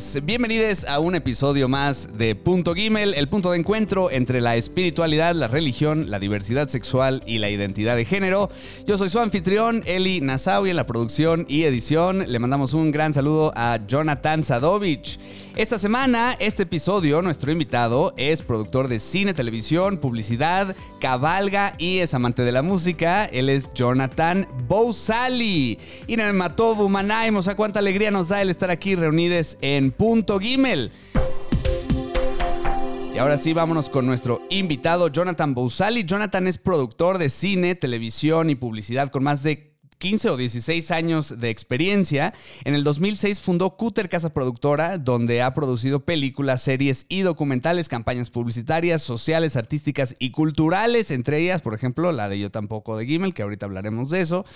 pues bienvenidos a un episodio más de Punto Gimel, el punto de encuentro entre la espiritualidad, la religión, la diversidad sexual y la identidad de género. Yo soy su anfitrión, Eli Nassau, y en la producción y edición le mandamos un gran saludo a Jonathan Sadovich. Esta semana, este episodio, nuestro invitado es productor de cine, televisión, publicidad, cabalga y es amante de la música. Él es Jonathan Bousali. Y me mató Bumanaim, o sea, cuánta alegría nos da el estar aquí reunidos en Punto Gimel. Y ahora sí, vámonos con nuestro invitado, Jonathan Bousali. Jonathan es productor de cine, televisión y publicidad con más de 15 o 16 años de experiencia. En el 2006 fundó Cutter Casa Productora, donde ha producido películas, series y documentales, campañas publicitarias, sociales, artísticas y culturales, entre ellas, por ejemplo, la de Yo tampoco de Gimel, que ahorita hablaremos de eso.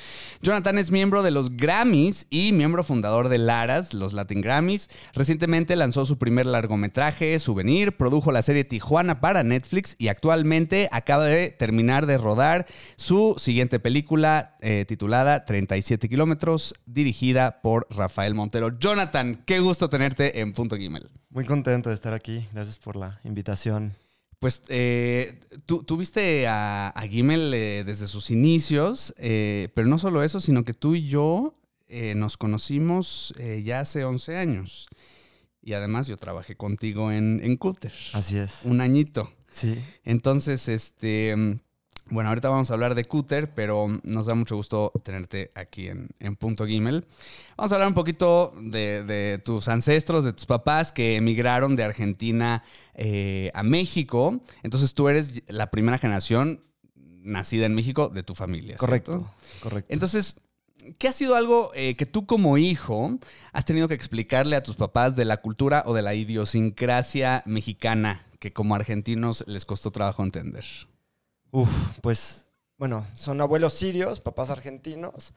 Jonathan es miembro de los Grammys y miembro fundador de Laras, los Latin Grammys. Recientemente lanzó su primer largometraje, Souvenir, produjo la serie Tijuana para Netflix y actualmente acaba de terminar de rodar su siguiente película eh, titulada 37 kilómetros, dirigida por Rafael Montero. Jonathan, qué gusto tenerte en Punto Gimel. Muy contento de estar aquí. Gracias por la invitación. Pues eh, tú, viste a, a Gimel eh, desde sus inicios, eh, pero no solo eso, sino que tú y yo nos conocimos ya hace 11 años. Y además yo trabajé contigo en, en Cutter. Así es. Un añito. Sí. Entonces, este, bueno, ahorita vamos a hablar de Cooter, pero nos da mucho gusto tenerte aquí en, Punto Gimel. Vamos a hablar un poquito de, tus ancestros, de tus papás que emigraron de Argentina eh, a México. Entonces tú eres la primera generación nacida en México de tu familia. Correcto, correcto. Entonces, ¿qué ha sido algo eh, que tú como hijo has tenido que explicarle a tus papás de la cultura o de la idiosincrasia mexicana que como argentinos les costó trabajo entender? Uf, pues bueno, son abuelos sirios, papás argentinos.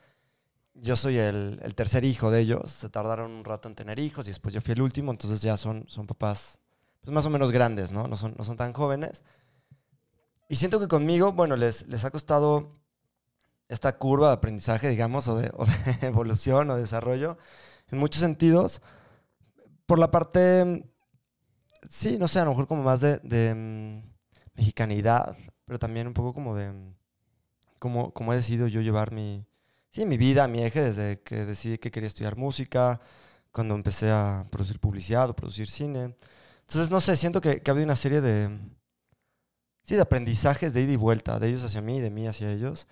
Yo soy el, tercer hijo de ellos. Se tardaron un rato en tener hijos y después yo fui el último, entonces ya son, son papás pues más o menos grandes, ¿no? No son, no son tan jóvenes. Y siento que conmigo, bueno, les, les ha costado esta curva de aprendizaje, digamos, o de, evolución o desarrollo, en muchos sentidos. Por la parte, sí, no sé, a lo mejor como más de, de mm, mexicanidad, pero también un poco como de cómo, cómo he decidido yo llevar mi, sí, mi vida, mi eje, desde que decidí que quería estudiar música, cuando empecé a producir publicidad o producir cine. Entonces, no sé, siento que, que ha habido una serie de, sí, de aprendizajes de ida y vuelta, de ellos hacia mí, de mí hacia ellos,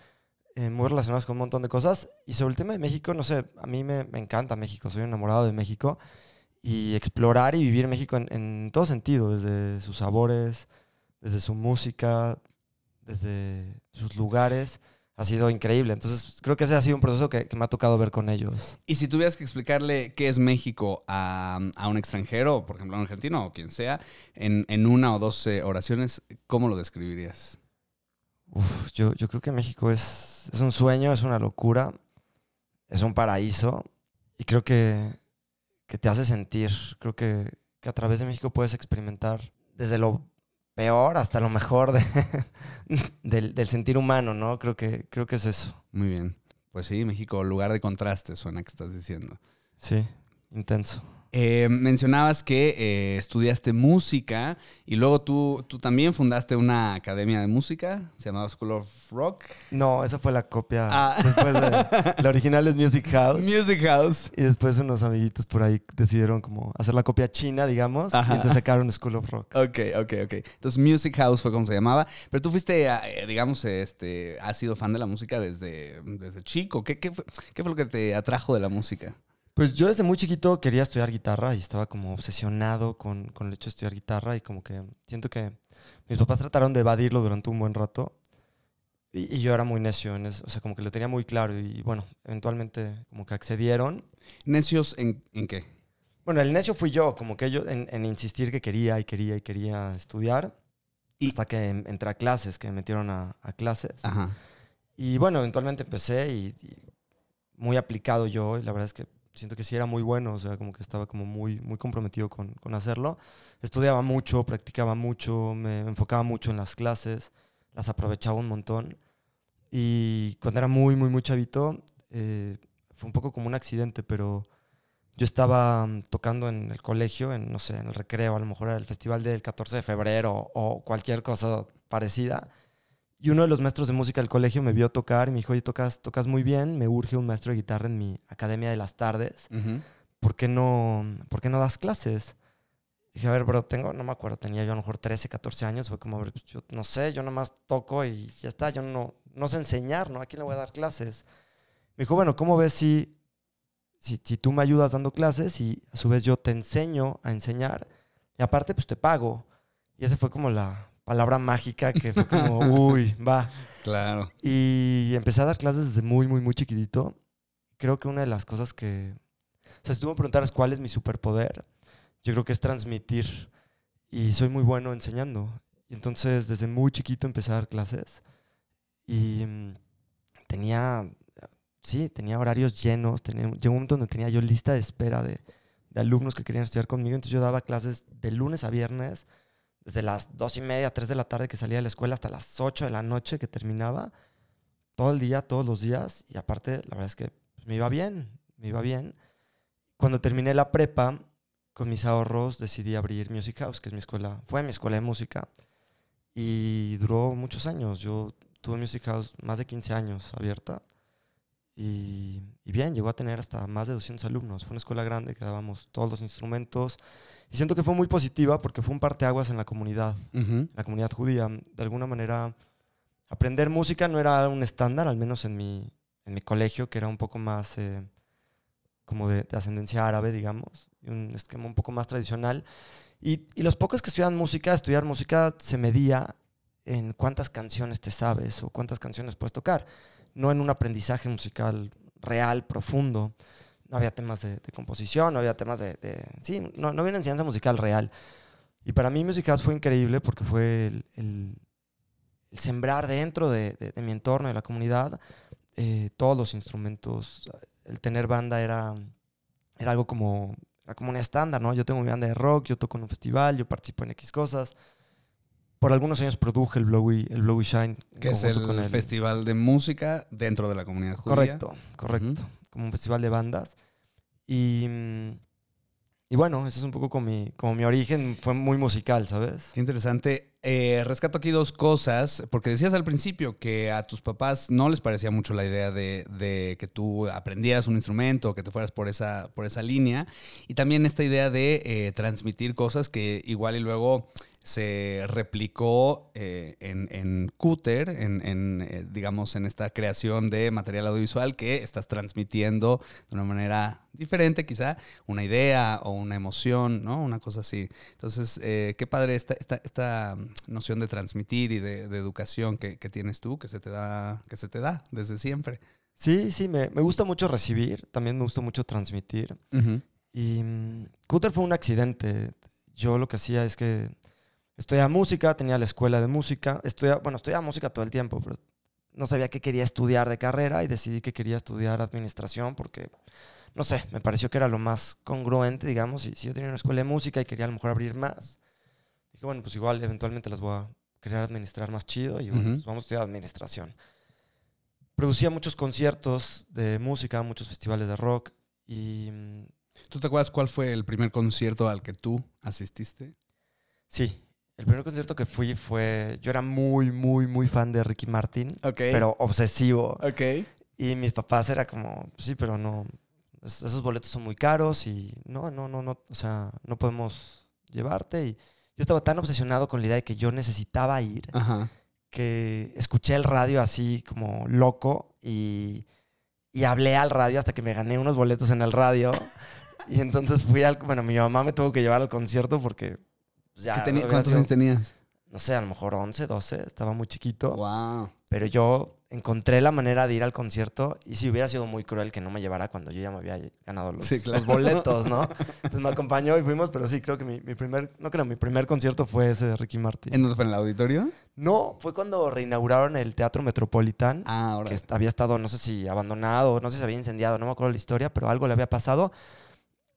eh, muy relacionados con un montón de cosas. Y sobre el tema de México, no sé, a mí me, me encanta México, soy enamorado de México. Y explorar y vivir México en, en todo sentido, desde sus sabores, desde su música, desde sus lugares, ha sido increíble. Entonces, creo que ese ha sido un proceso que, me ha tocado ver con ellos. Y si tuvieras que explicarle qué es México a, un extranjero, por ejemplo, a un argentino o quien sea, en, una o dos oraciones, ¿cómo lo describirías? yo, yo creo que México es, es un sueño, es una locura, es un paraíso y creo que, que te hace sentir. Creo que, que a través de México puedes experimentar desde lo peor hasta lo mejor del, del, sentir humano, ¿no? Creo que, creo que es eso. Muy bien. Pues sí, México, lugar de contraste, suena que estás diciendo. Sí, intenso. Eh, mencionabas que eh, estudiaste música y luego tú, tú también fundaste una academia de música, se llamaba School of Rock. No, esa fue la copia. Ah. Después de, la original es Music House. Music House. Y después unos amiguitos por ahí decidieron como hacer la copia china, digamos, y entonces sacaron School of Rock. Ok, ok, ok. Entonces Music House fue como se llamaba. Pero tú fuiste, eh, digamos, este, has sido fan de la música desde, desde chico. ¿Qué, qué, fue, ¿Qué fue lo que te atrajo de la música? Pues yo desde muy chiquito quería estudiar guitarra y estaba como obsesionado con, el hecho de estudiar guitarra y como que siento que mis papás trataron de evadirlo durante un buen rato y, yo era muy necio, en eso, o sea, como que lo tenía muy claro y bueno, eventualmente como que accedieron. ¿Necios en, qué? Bueno, el necio fui yo, como que yo en, insistir que quería y quería y quería estudiar y hasta que entré a clases, que me metieron a, clases. Ajá. Y bueno, eventualmente empecé y, y muy aplicado yo y la verdad es que siento que sí era muy bueno, o sea, como que estaba como muy, muy comprometido con, con hacerlo. Estudiaba mucho, practicaba mucho, me enfocaba mucho en las clases, las aprovechaba un montón. Y cuando era muy, muy, muy chavito, eh, fue un poco como un accidente, pero yo estaba mm, tocando en el colegio, en, no sé, en el recreo, a lo mejor era el festival del 14 de febrero o cualquier cosa parecida. Y uno de los maestros de música del colegio me vio tocar y me dijo, oye, tocas, tocas muy bien, me urge un maestro de guitarra en mi academia de las tardes. Ujú. ¿Por qué no, ¿por qué no das clases? Dije, a ver, bro, tengo, no me acuerdo, tenía yo a lo mejor 13, 14 años. Fue como, pues, yo no sé, yo nomás toco y ya está, yo no, no sé enseñar, ¿no? ¿A quién le voy a dar clases? Me dijo, bueno, ¿cómo ves si, si, si tú me ayudas dando clases y a su vez yo te enseño a enseñar y aparte pues te pago? Y esa fue como la palabra mágica que fue como, uy, va. Claro. Y empecé a dar clases desde muy, muy, muy chiquitito. Creo que una de las cosas que... O sea, si tú me preguntaras cuál es mi superpoder, yo creo que es transmitir. Y soy muy bueno enseñando. Y entonces, desde muy chiquito empecé a dar clases. Y mm, tenía... Sí, tenía horarios llenos. Tenía, llegó un momento donde tenía yo lista de espera de, de alumnos que querían estudiar conmigo. Entonces yo daba clases de lunes a viernes, desde las dos y media, tres de la tarde que salía de la escuela hasta las 8 de la noche que terminaba, todo el día, todos los días. Y aparte, la verdad es que pues, me iba bien, me iba bien. Cuando terminé la prepa, con mis ahorros decidí abrir Music House, que es mi escuela, fue mi escuela de música. Y duró muchos años. Yo tuve Music House más de 15 años abierta. Y, y bien, llegó a tener hasta más de 200 alumnos. Fue una escuela grande que dábamos todos los instrumentos. Y siento que fue muy positiva porque fue un parteaguas en la comunidad, en la comunidad judía. De alguna manera, aprender música no era un estándar, al menos en mi, en mi colegio, que era un poco más eh, como de, de ascendencia árabe, digamos, un esquema un poco más tradicional. Y, y los pocos que estudiaban música, estudiar música se medía en cuántas canciones te sabes o cuántas canciones puedes tocar, no en un aprendizaje musical real, profundo. No había temas de, composición, no había temas de... de- sí, no, no había una enseñanza musical real. Y para mí Music fue increíble porque fue el, el- sembrar dentro de, de- de mi entorno, de la comunidad, eh, todos los instrumentos. El tener banda era, era algo como, era como un estándar, ¿no? Yo tengo mi banda de rock, yo toco en un festival, yo participo en X cosas. Por algunos años produje el Blowy, el Blowy Shine. Que es el, con festival de música dentro de la comunidad judía. Correcto, correcto. Como un festival de bandas. Y, mm, y bueno, ese es un poco como mi, como mi origen. Fue muy musical, ¿sabes? Qué interesante. Eh, rescato aquí dos cosas, porque decías al principio que a tus papás no les parecía mucho la idea de, de que tú aprendieras un instrumento, que te fueras por esa, por esa línea, y también esta idea de eh, transmitir cosas que igual y luego se replicó eh, en, en Cúter, en, en, eh, digamos, en esta creación de material audiovisual que estás transmitiendo de una manera diferente, quizá, una idea o una emoción, ¿no? Una cosa así. Entonces, eh, qué padre esta, esta, esta noción de transmitir y de, de educación que, que tienes tú, que se te da, que se te da desde siempre. Sí, sí, me, me gusta mucho recibir. También me gusta mucho transmitir. Y mm, Cúter fue un accidente. Yo lo que hacía es que estudiaba música, tenía la escuela de música. Estudia, bueno, estudiaba música todo el tiempo, pero no sabía qué quería estudiar de carrera y decidí que quería estudiar administración porque, no sé, me pareció que era lo más congruente, digamos. Y si yo tenía una escuela de música y quería a lo mejor abrir más, dije, bueno, pues igual eventualmente las voy a querer administrar más chido y bueno, Ujú. pues vamos a estudiar administración. Producía muchos conciertos de música, muchos festivales de rock y mm, ¿Tú te acuerdas cuál fue el primer concierto al que tú asististe? Sí, el primer concierto que fui fue. Yo era muy, muy, muy fan de Ricky Martin, Ok. pero obsesivo. Ok. Y mis papás era como, sí, pero no. es- Esos boletos son muy caros y no, no, no, no. O sea, no podemos llevarte. Y yo estaba tan obsesionado con la idea de que yo necesitaba ir Ajá. que escuché el radio así como loco y, y hablé al radio hasta que me gané unos boletos en el radio. Y entonces fui al. Bueno, mi mamá me tuvo que llevar al concierto porque. Pues, ya ¿Qué teni- hubiera ¿Cuántos sido- años tenías? no sé, a lo mejor 11, 12, estaba muy chiquito. Wow. Pero yo encontré la manera de ir al concierto y si hubiera sido muy cruel que no me llevara cuando yo ya me había ganado los, Sí, claro. los boletos, ¿no? Entonces me acompañó y fuimos, pero sí, creo que mi, mi primer, no creo, mi primer concierto fue ese de Ricky Martin. ¿En dónde fue? ¿En el auditorio? No, fue cuando reinauguraron el Teatro Metropolitan, Ah, ahora. que había estado, no sé si abandonado, no sé si había incendiado, no me acuerdo la historia, pero algo le había pasado.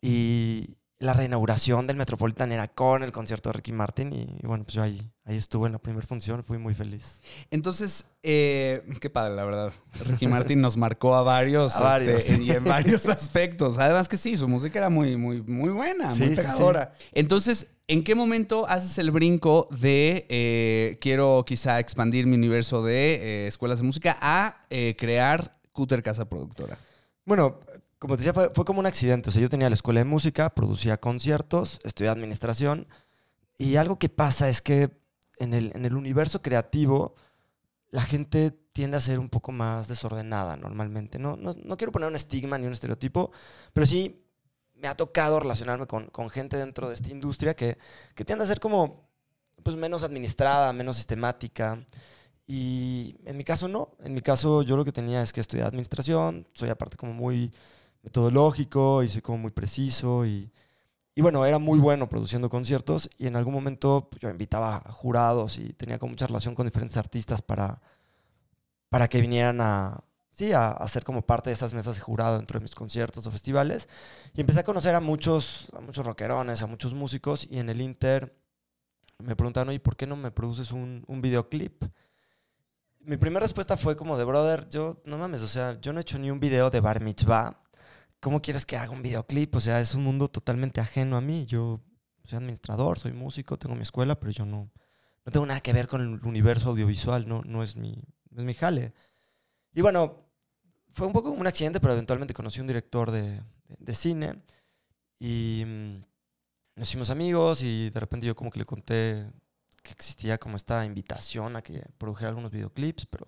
Y, la reinauguración del Metropolitan era con el concierto de Ricky Martin y, y bueno, pues yo ahí, ahí estuve en la primera función, fui muy feliz. Entonces, eh, qué padre, la verdad. Ricky Martin nos marcó a varios, A varios. este, y en varios aspectos. Además que sí, su música era muy, muy, muy buena, Sí, muy sí, pegadora. Entonces, ¿en qué momento haces el brinco de eh, quiero quizá expandir mi universo de eh, escuelas de música a crear Cúter Casa Productora? Bueno, como te decía, fue, fue como un accidente. O sea, yo tenía la escuela de música, producía conciertos, estudié administración. Y algo que pasa es que en el, en el universo creativo, la gente tiende a ser un poco más desordenada normalmente. No, no, no quiero poner un estigma ni un estereotipo, pero sí me ha tocado relacionarme con, con gente dentro de esta industria que, que tiende a ser como pues, menos administrada, menos sistemática. Y en mi caso no. En mi caso yo lo que tenía es que estudié administración, soy aparte como muy metodológico y soy como muy preciso y, y bueno, era muy bueno produciendo conciertos y en algún momento pues, yo invitaba a jurados y tenía como mucha relación con diferentes artistas para, para que vinieran a, sí, a, a ser como parte de esas mesas de jurado dentro de mis conciertos o festivales. Y empecé a conocer a muchos, a muchos rockerones, a muchos músicos y en el Inter me preguntaron, oye, ¿por qué no me produces un, un videoclip? Mi primera respuesta fue como de, brother, yo, no mames, o sea, yo no he hecho ni un video de bar mitzvah. ¿Cómo quieres que haga un videoclip? O sea, es un mundo totalmente ajeno a mí. Yo soy administrador, soy músico, tengo mi escuela, pero yo no, no tengo nada que ver con el universo audiovisual, no, no, es mi, no es mi jale. Y bueno, fue un poco como un accidente, pero eventualmente conocí un director de, de, de cine y mm, nos hicimos amigos y de repente yo como que le conté que existía como esta invitación a que produjera algunos videoclips, pero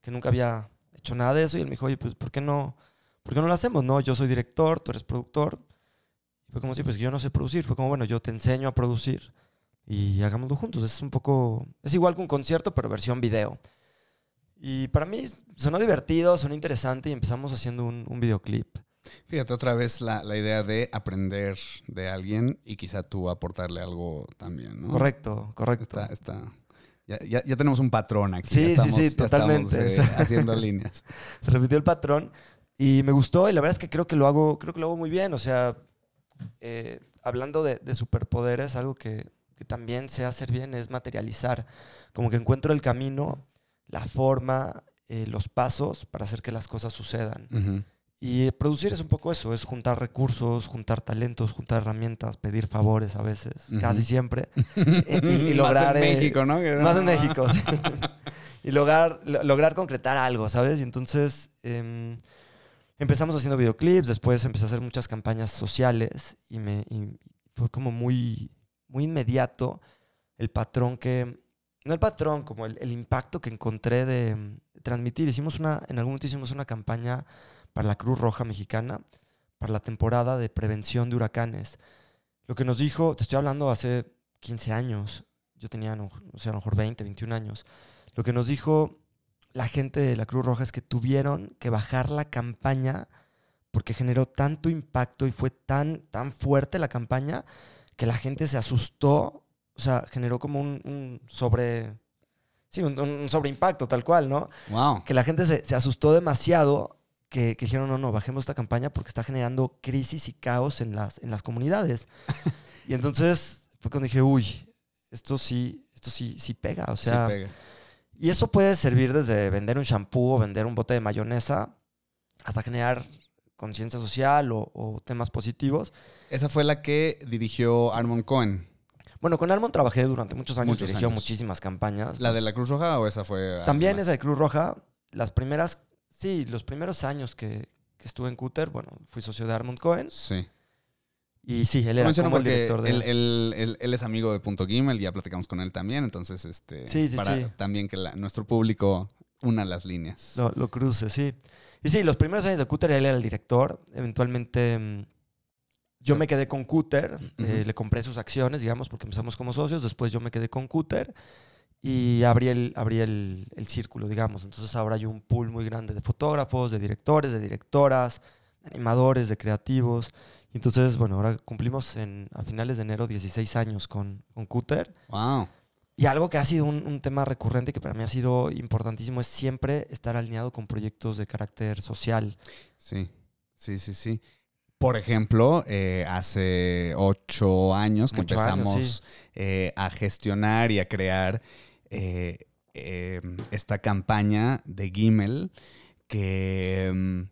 que nunca había hecho nada de eso y él me dijo, oye, pues ¿por qué no, por qué no lo hacemos? No, yo soy director, tú eres productor. Fue como si, pues yo no sé producir. Fue como, bueno, yo te enseño a producir y hagámoslo juntos. Es un poco, es igual que un concierto, pero versión video. Y para mí sonó divertido, sonó interesante y empezamos haciendo un, un videoclip. Fíjate, otra vez la, la idea de aprender de alguien y quizá tú aportarle algo también, ¿no? Correcto, correcto. Está, está. Ya, ya- ya tenemos un patrón aquí. Sí, ya sí, estamos, sí, ya estamos, totalmente. eh, haciendo líneas. se repitió el patrón y me gustó y la verdad es que creo que lo hago, creo que lo hago muy bien. O sea, eh, hablando de, de superpoderes, algo que, que también sé hacer bien es materializar. Como que encuentro el camino, la forma, eh, los pasos para hacer que las cosas sucedan. Ujú. Y eh, producir es un poco eso, es juntar recursos, juntar talentos, juntar herramientas, pedir favores a veces, Ujú. casi siempre. y, y- y lograr... Más en eh, México, ¿no? Que- más en México. sí. y lograr, lo- lograr concretar algo, ¿sabes? Y entonces em, empezamos haciendo videoclips, después empecé a hacer muchas campañas sociales y, me, y fue como muy, muy inmediato el patrón que, no el patrón, como el, el impacto que encontré de, transmitir. Hicimos una, en algún momento hicimos una campaña para la Cruz Roja Mexicana, para la temporada de prevención de huracanes. Lo que nos dijo, te estoy hablando hace 15 años, yo tenía, no, o sea, a lo mejor 20, 21 años. Lo que nos dijo la gente de la Cruz Roja es que tuvieron que bajar la campaña porque generó tanto impacto y fue tan, tan fuerte la campaña que la gente se asustó. O sea, generó como un, un sobre. Sí, un, un sobreimpacto, tal cual, ¿no? Wow. Que la gente se, se asustó demasiado que, que dijeron, no, no, bajemos esta campaña porque está generando crisis y caos en las, en las comunidades. y entonces fue cuando dije, uy, esto sí, esto sí, sí pega. O Sí sea, pega. Y eso puede servir desde vender un shampoo o vender un bote de mayonesa hasta generar conciencia social o, o temas positivos. Esa fue la que dirigió Armond Cohen. Bueno, con Almond trabajé durante muchos años, Muchos dirigió años. muchísimas campañas. ¿La de la Cruz Roja o esa fue? También esa de Cruz Roja, las primeras, sí, los primeros años que, que estuve en Cúter, bueno, fui socio de Armond Cohen Sí. Y sí, él era el director de... él, él- él- él es amigo de Punto Gimel, ya platicamos con él también, entonces este Sí, sí, para sí. también que la- nuestro público una las líneas. Lo, lo cruce, sí. Y sí, los primeros años de Cúter él era el director. Eventualmente mm, yo me quedé con Cúter, eh, le compré sus acciones, digamos, porque empezamos como socios. Después yo me quedé con Cúter y abrí el, abrí el, el círculo, digamos. Entonces ahora hay un pool muy grande de fotógrafos, de directores, de directoras, de animadores, de creativos. Y entonces, bueno, ahora cumplimos en, a finales de enero 16 años con, con Cúter. Wow. Y algo que ha sido un, un tema recurrente que para mí ha sido importantísimo es siempre estar alineado con proyectos de carácter social. Sí, sí, sí, sí. Por ejemplo, eh, hace ocho años que Ocho años, empezamos eh, a gestionar y a crear eh, eh, esta campaña de Gimel que mm,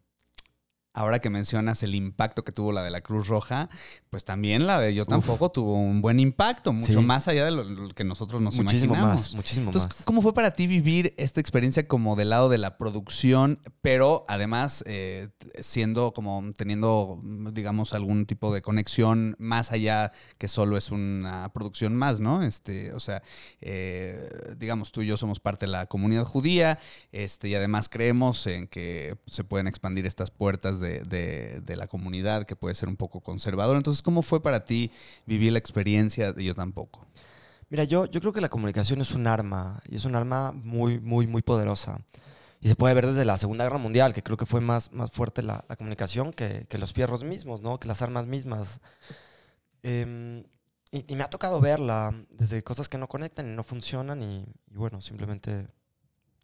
ahora que mencionas el impacto que tuvo la de la Cruz Roja, pues también la de Yo tampoco tuvo un buen impacto, mucho Sí. más allá de lo, lo que nosotros nos muchísimo imaginamos. más, muchísimo Entonces, más. ¿cómo fue para ti vivir esta experiencia como del lado de la producción, pero además eh, siendo como teniendo, digamos, algún tipo de conexión más allá que solo es una producción más, ¿no? Este, o sea, eh, digamos, tú y yo somos parte de la comunidad judía, este, y además creemos en que se pueden expandir estas puertas de, de- la comunidad, que puede ser un poco conservador. Entonces, ¿cómo fue para ti vivir la experiencia de yo tampoco? Mira, yo, yo creo que la comunicación es un arma y es un arma muy, muy, muy poderosa. Y se puede ver desde la Segunda Guerra Mundial, que creo que fue más, más fuerte la, comunicación que, los fierros mismos, ¿no? Que las armas mismas. Em, y, y me ha tocado verla desde cosas que no conectan y no funcionan y, y bueno, simplemente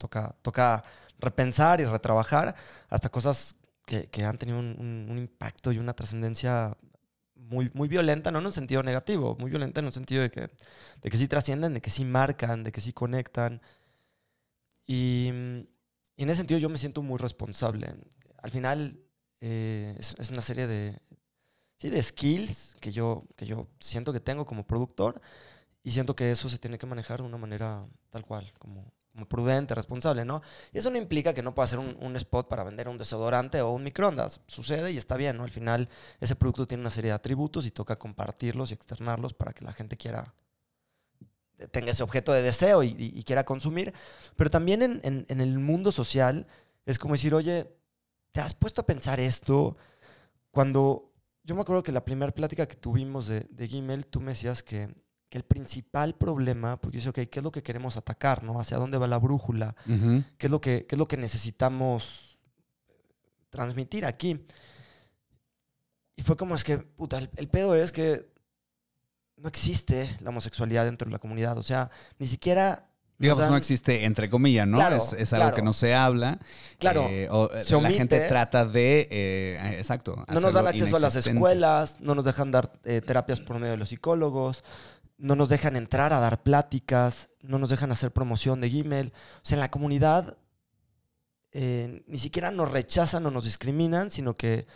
toca, toca repensar y retrabajar hasta cosas que, que han tenido un, un- impacto y una trascendencia muy, muy violenta, no en un sentido negativo, muy violenta en un sentido de que, de que sí trascienden, de que sí marcan, de que sí conectan. Y, y en ese sentido yo me siento muy responsable. Al final eh, es, es una serie de, sí, de skills que yo, que yo siento que tengo como productor y siento que eso se tiene que manejar de una manera tal cual, como, como prudente, responsable, ¿no? Y eso no implica que no pueda hacer un, spot para vender un desodorante o un microondas. Sucede y está bien, ¿no? Al final ese producto tiene una serie de atributos y toca compartirlos y externarlos para que la gente quiera tenga ese objeto de deseo y, quiera consumir. Pero también en, en- el mundo social es como decir, oye, ¿te has puesto a pensar esto? Cuando yo me acuerdo que la primera plática que tuvimos de, de Gimel, tú me decías que, que el principal problema, porque yo decía, ok, ¿qué es lo que queremos atacar? ¿no? ¿Hacia dónde va la brújula? ¿Qué es lo que, qué es lo que necesitamos transmitir aquí? Y fue como es que, puta, el, el pedo es que no existe la homosexualidad dentro de la comunidad. O sea, ni siquiera... Digamos, no dan- existe entre comillas, ¿no? Claro, es, es algo claro. que no se habla. Claro, eh, o, eh, se la gente trata de. eh, exacto. No nos dan acceso a las escuelas, no nos dejan dar eh, terapias por medio de los psicólogos, no nos dejan entrar a dar pláticas, no nos dejan hacer promoción de Gmail. O sea, en la comunidad eh, ni siquiera nos rechazan o nos discriminan, sino que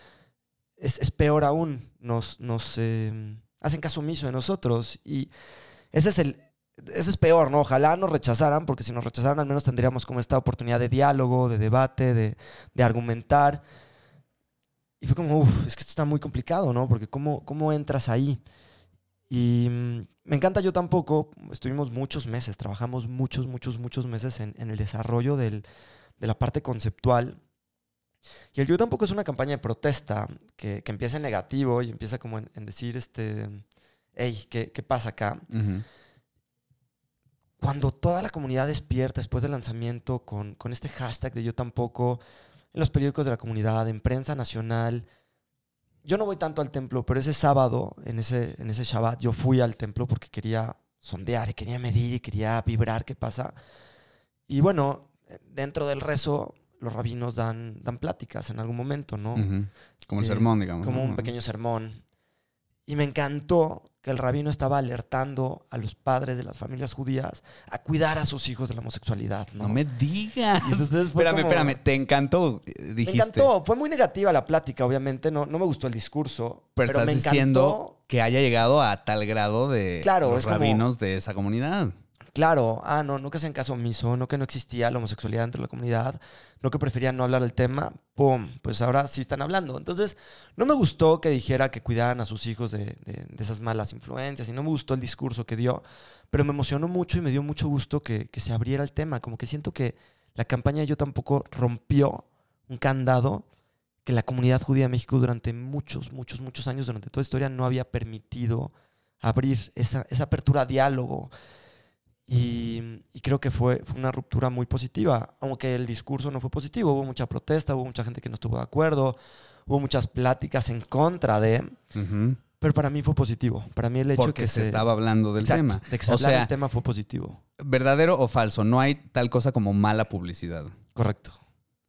es, es peor aún, nos, nos eh, hacen caso omiso de nosotros. Y ese es el... Eso es peor, ¿no? Ojalá nos rechazaran, porque si nos rechazaran al menos tendríamos como esta oportunidad de diálogo, de debate, de, de argumentar. Y fue como, uff, es que esto está muy complicado, ¿no? Porque ¿cómo, cómo entras ahí? Y mm, me encanta yo tampoco, estuvimos muchos meses, trabajamos muchos, muchos, muchos meses en, en el desarrollo del- de la parte conceptual. Y el yo tampoco es una campaña de protesta que, que empieza en negativo y empieza como en, en decir, este, hey, ¿qué, ¿qué pasa acá? Cuando toda la comunidad despierta después del lanzamiento con, con este hashtag de yo tampoco, en los periódicos de la comunidad, en prensa nacional, yo no voy tanto al templo, pero ese sábado, en ese, en ese Shabbat, yo fui al templo porque quería sondear y quería medir y quería vibrar qué pasa. Y bueno, dentro del rezo, los rabinos dan, dan pláticas en algún momento, ¿no? Como el Eh, sermón, digamos. como ¿no? un pequeño sermón. Y me encantó que el rabino estaba alertando a los padres de las familias judías a cuidar a sus hijos de la homosexualidad. No, No me digas. Espérame, como- espérame. Te encantó, eh, Me encantó. Fue muy negativa la plática, obviamente. No, no me gustó el discurso. Pero, Pero, estás me encantó. diciendo que haya llegado a tal grado de Claro, los como- rabinos de esa comunidad. Claro, ah, no, no que hacían caso omiso, no que no existía la homosexualidad dentro de la comunidad, no que preferían no hablar del tema, ¡pum! Pues ahora sí están hablando. Entonces, no me gustó que dijera que cuidaran a sus hijos de, de- de esas malas influencias y no me gustó el discurso que dio, pero me emocionó mucho y me dio mucho gusto que, que se abriera el tema. Como que siento que la campaña Yo tampoco rompió un candado que la comunidad judía de México durante muchos, muchos, muchos años, durante toda la historia, no había permitido abrir esa, esa apertura a diálogo. Y, y creo que fue, fue una ruptura muy positiva, aunque el discurso no fue positivo. Hubo mucha protesta, hubo mucha gente que no estuvo de acuerdo, hubo muchas pláticas en contra de, Ujú. pero para mí fue positivo. Para mí el hecho Porque que se, estaba hablando del Exacto, tema. de que se o sea, del tema fue positivo. verdadero o falso. No hay tal cosa como mala publicidad. Correcto,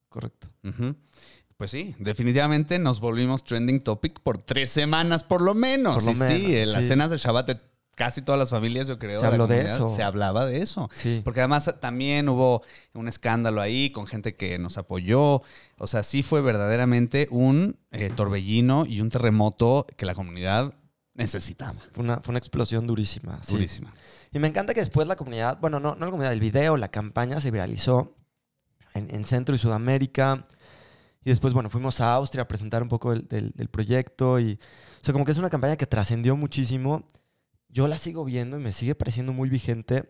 correcto. Pues sí, definitivamente nos volvimos trending topic por tres semanas por lo menos. Por lo Y sí, menos, en las sí. cenas de Shabbat de casi todas las familias, yo creo. Se habló de eso. Se hablaba de eso. Sí. Porque además también hubo un escándalo ahí con gente que nos apoyó. O sea, sí fue verdaderamente un eh, torbellino y un terremoto que la comunidad necesitaba. Fue una, fue una explosión durísima. sí. Durísima. Y me encanta que después la comunidad, bueno, no, no la comunidad, el video, la campaña se viralizó en, en Centro y Sudamérica. Y después, bueno, fuimos a Austria a presentar un poco del, del- del proyecto. Y, o sea, como que es una campaña que trascendió muchísimo. Yo la sigo viendo y me sigue pareciendo muy vigente.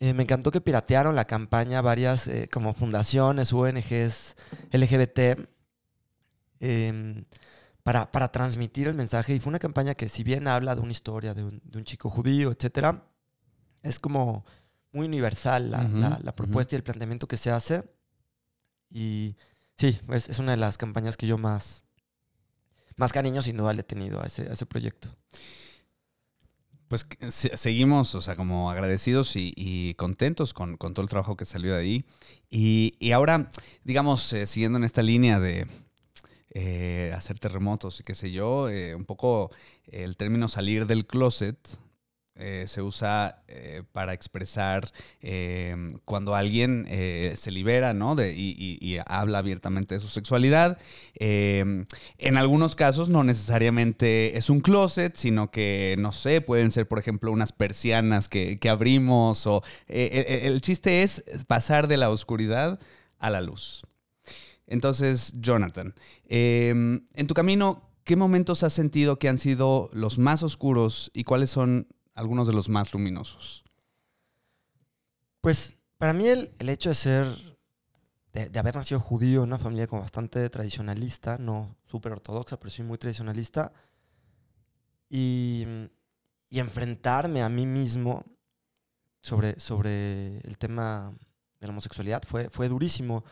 Eh, me encantó que piratearon la campaña varias eh, como fundaciones, ONGs, LGBT, em, para, para transmitir el mensaje. Y fue una campaña que si bien habla de una historia de un, de un chico judío, etcétera, es como muy universal la, la- propuesta y el planteamiento que se hace. Y sí, es, es una de las campañas que yo más, más cariño sin duda le he tenido a ese, a ese proyecto. Pues seguimos, o sea, como agradecidos y, contentos con, todo el trabajo que salió de ahí. Y, y ahora, digamos, eh, siguiendo en esta línea de eh, hacer terremotos y qué sé yo, eh, un poco el término salir del closet eh, se usa eh, para expresar eh, cuando alguien eh, se libera, ¿no? Y, habla abiertamente de su sexualidad. Eh, en algunos casos no necesariamente es un closet, sino que, no sé, pueden ser, por ejemplo, unas persianas que, que abrimos o... el chiste es pasar de la oscuridad a la luz. Entonces, Jonathan, eh, en tu camino, ¿qué momentos has sentido que han sido los más oscuros y cuáles son algunos de los más luminosos? Pues para mí el, el hecho de ser, de, de haber nacido judío en una familia como bastante tradicionalista, no súper ortodoxa, pero sí muy tradicionalista, y, y enfrentarme a mí mismo sobre, sobre el tema de la homosexualidad fue, fue durísimo.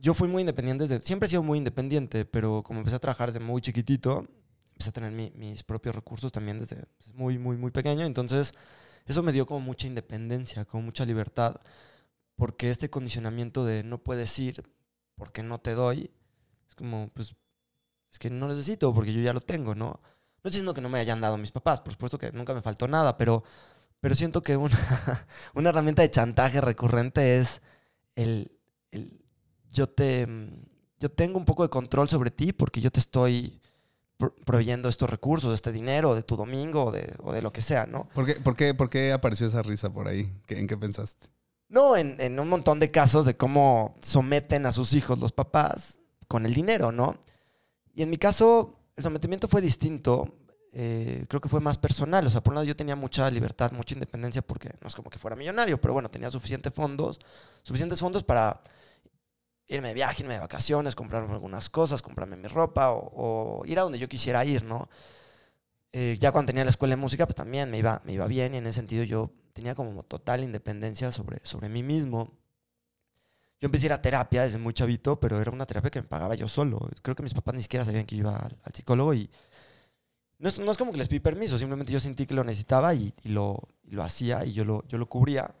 Yo fui muy independiente, desde, siempre he sido muy independiente, pero como empecé a trabajar desde muy chiquitito, empecé a tener mi- mis propios recursos también desde muy, muy, muy pequeño, entonces eso me dio como mucha independencia, como mucha libertad, porque este condicionamiento de no puedes ir porque no te doy, es como, pues, es que no necesito porque yo ya lo tengo, ¿no? No estoy diciendo que no me hayan dado mis papás, por supuesto que nunca me faltó nada, pero, pero siento que una, una herramienta de chantaje recurrente es el, el yo te, yo tengo un poco de control sobre ti porque yo te estoy proveyendo estos recursos, este dinero, de tu domingo o de, o de lo que sea, ¿no? ¿Por qué, por qué- por qué apareció esa risa por ahí? ¿Qué- ¿En qué pensaste? No, en, en un montón de casos de cómo someten a sus hijos los papás con el dinero, ¿no? Y en mi caso, el sometimiento fue distinto. eh, creo que fue más personal. O sea, por un lado yo tenía mucha libertad, mucha independencia, porque no es como que fuera millonario, pero bueno, tenía suficientes fondos, suficientes fondos para irme de viaje, irme de vacaciones, comprarme algunas cosas, comprarme mi ropa o, o ir a donde yo quisiera ir, ¿no? Eh, ya cuando tenía la escuela de música, pues también me iba, me iba bien y en ese sentido yo tenía como total independencia sobre, sobre mí mismo. Yo empecé a ir a terapia desde muy chavito, pero era una terapia que me pagaba yo solo. Creo que mis papás ni siquiera sabían que yo iba al, al psicólogo y no es, no es como que les pedí permiso, simplemente yo sentí que lo necesitaba y, y lo, y lo hacía y yo lo, yo lo cubría.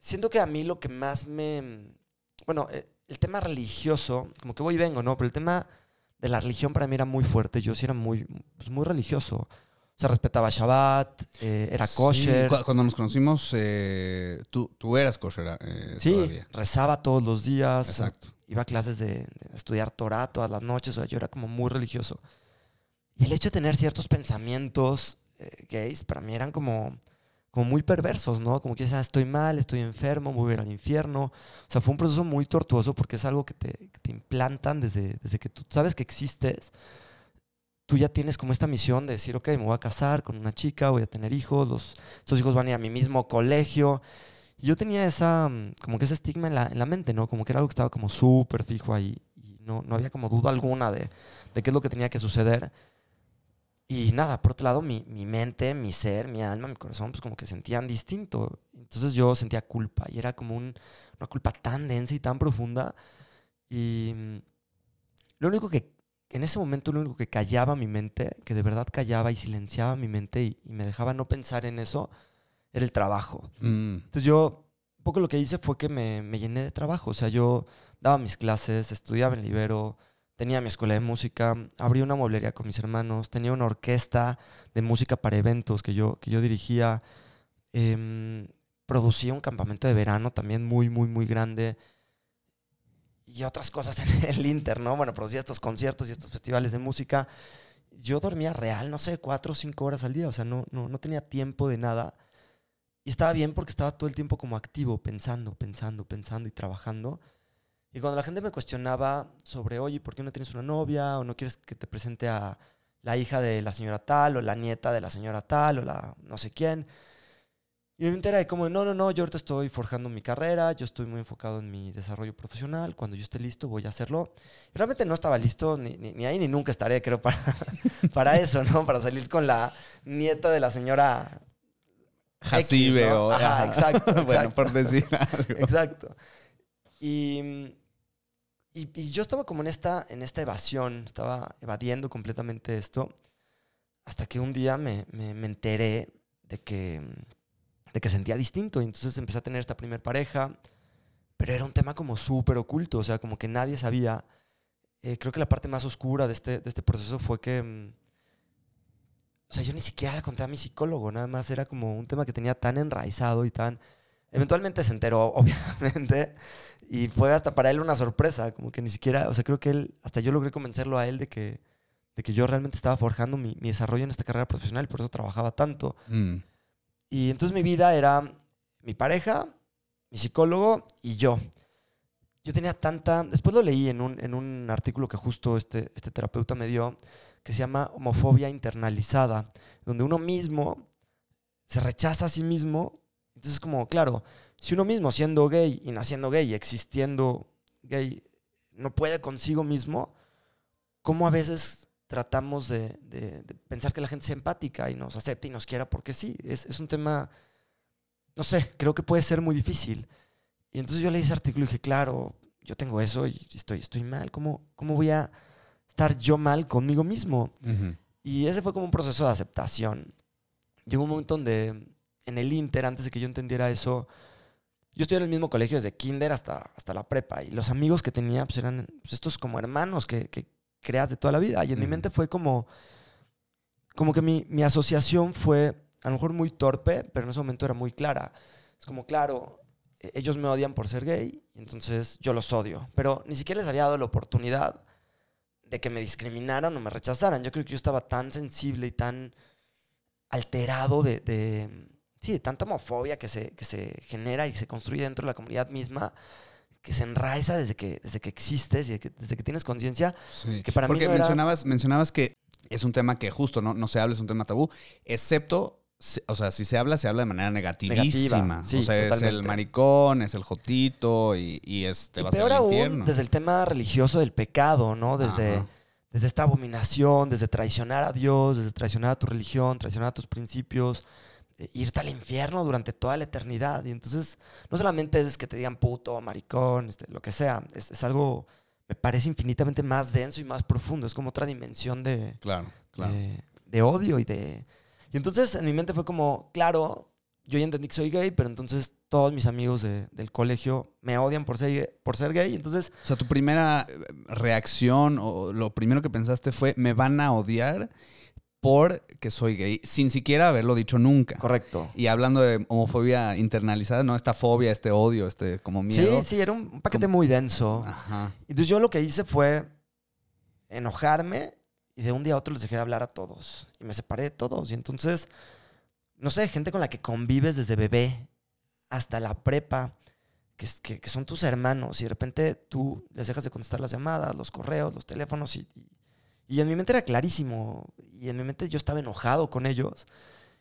Siento que a mí lo que más me... Bueno, eh, el tema religioso, como que voy y vengo, ¿no? Pero el tema de la religión para mí era muy fuerte. Yo sí era muy, pues, muy religioso. O sea, respetaba Shabbat, eh, era Sí, kosher. cu- Cuando nos conocimos, eh, tú, tú eras kosher eh, Sí, todavía. rezaba todos los días. Exacto. iba a clases de, de estudiar Torah todas las noches. O sea, yo era como muy religioso. Y el hecho de tener ciertos pensamientos eh, gays para mí eran como, como muy perversos, ¿no? Como que decía, estoy mal, estoy enfermo, voy a ir al infierno. O sea, fue un proceso muy tortuoso porque es algo que te, que te implantan desde, desde que tú sabes que existes. Tú ya tienes como esta misión de decir, ok, me voy a casar con una chica, voy a tener hijos, los, estos hijos van a ir a mi mismo colegio. Y yo tenía esa, mm, como que ese estigma en la, en la mente, ¿no? Como que era algo que estaba como súper fijo ahí. Y no, no había como duda alguna de, de qué es lo que tenía que suceder. Y nada, por otro lado, mi, mi mente, mi ser, mi alma, mi corazón, pues como que sentían distinto. Entonces yo sentía culpa y era como un- una culpa tan densa y tan profunda. Y mm, lo único que, en ese momento, lo único que callaba mi mente, que de verdad callaba y silenciaba mi mente y, y me dejaba no pensar en eso, era el trabajo. Mm. Entonces yo un poco lo que hice fue que me, me llené de trabajo. O sea, yo daba mis clases, estudiaba en Libero, tenía mi escuela de música, abrí una mueblería con mis hermanos, tenía una orquesta de música para eventos que yo, que yo dirigía, em, producía un campamento de verano también muy, muy, muy grande y otras cosas en el Inter, ¿no? Bueno, producía estos conciertos y estos festivales de música. Yo dormía real, no sé, cuatro o cinco horas al día, o sea, no, no, no tenía tiempo de nada. Y estaba bien porque estaba todo el tiempo como activo, pensando, pensando, pensando y trabajando. Y cuando la gente me cuestionaba sobre, oye, ¿por qué no tienes una novia? ¿O no quieres que te presente a la hija de la señora tal? ¿O la nieta de la señora tal? ¿O la no sé quién? Y me enteré de como, no, no, no, yo ahorita estoy forjando mi carrera, yo estoy muy enfocado en mi desarrollo profesional, cuando yo esté listo voy a hacerlo. Y realmente no estaba listo, ni, ni, ni ahí ni nunca estaré, creo, para, para eso, ¿no? Para salir con la nieta de la señora Jacibe ¿no? o... Ajá, ajá. exacto, bueno, exacto. por decir algo. Exacto. Y, y, y yo estaba como en esta, en esta evasión, estaba evadiendo completamente esto, hasta que un día me, me- me enteré de que, de que sentía distinto. Y entonces empecé a tener esta primer pareja, pero era un tema como súper oculto, o sea, como que nadie sabía. Eh, creo que la parte más oscura de este, de este proceso fue que... mm, O sea, yo ni siquiera le conté a mi psicólogo, nada más era como un tema que tenía tan enraizado y tan... Eventualmente se enteró, obviamente, y fue hasta para él una sorpresa, como que ni siquiera, o sea, creo que él, hasta yo logré convencerlo a él de que, de que yo realmente estaba forjando mi, mi desarrollo en esta carrera profesional, y por eso trabajaba tanto. Mm. Y entonces mi vida era mi pareja, mi psicólogo y yo. Yo tenía tanta... Después lo leí en un, en un artículo que justo este, este terapeuta me dio, que se llama Homofobia Internalizada, donde uno mismo se rechaza a sí mismo. Entonces como, claro, si uno mismo siendo gay y naciendo gay y existiendo gay no puede consigo mismo, ¿cómo a veces tratamos de, de- de pensar que la gente sea empática y nos acepte y nos quiera porque sí? Es, es un tema, no sé, creo que puede ser muy difícil. Y entonces yo leí ese artículo y dije, claro, yo tengo eso y estoy, estoy mal. ¿Cómo, ¿Cómo voy a estar yo mal conmigo mismo? Y ese fue como un proceso de aceptación. Llegó un momento donde en el Inter, antes de que yo entendiera eso, yo estoy en el mismo colegio desde kinder hasta, hasta la prepa. Y los amigos que tenía pues, eran pues, estos como hermanos que, que creas de toda la vida. Y en mi mente fue como, como que mi, mi asociación fue a lo mejor muy torpe, pero en ese momento era muy clara. Es como, claro, e- ellos me odian por ser gay, entonces yo los odio. Pero ni siquiera les había dado la oportunidad de que me discriminaran o me rechazaran. Yo creo que yo estaba tan sensible y tan alterado de, de- sí, de tanta homofobia que se, que se genera y se construye dentro de la comunidad misma, que se enraiza desde que, desde que existes y que- desde que tienes conciencia, Sí. que para mí Porque no era- mencionabas, mencionabas que es un tema que justo no, no se habla, es un tema tabú, excepto, o sea, si se habla, se habla de manera negativísima. Negativa, sí, o sea, es el maricón, es el jotito y, y es, te y vas peor al aún, infierno. desde el tema religioso del pecado, ¿no? Desde, Ajá. desde esta abominación, desde traicionar a Dios, desde traicionar a tu religión, traicionar a tus principios, irte al infierno durante toda la eternidad. Y entonces, no solamente es que te digan puto, maricón, este, lo que sea, es, es algo, me parece infinitamente más denso y más profundo. Es como otra dimensión de, Claro, claro. de, de odio y de... Y entonces en mi mente fue como, claro, yo ya entendí que soy gay, pero entonces todos mis amigos de- del colegio me odian por ser, por ser gay. Entonces, O sea, tu primera eh, reacción o lo primero que pensaste fue, me van a odiar porque soy gay, sin siquiera haberlo dicho nunca. correcto. Y hablando de homofobia internalizada, ¿no? Esta fobia, este odio, este como miedo. Sí, sí, era un paquete muy denso. Ajá. Entonces yo lo que hice fue enojarme y de un día a otro les dejé de hablar a todos. Y me separé de todos. Y entonces, no sé, gente con la que convives desde bebé hasta la prepa, que, que, que son tus hermanos, y de repente tú les dejas de contestar las llamadas, los correos, los teléfonos, y, y, y en mi mente era clarísimo. Y en mi mente yo estaba enojado con ellos.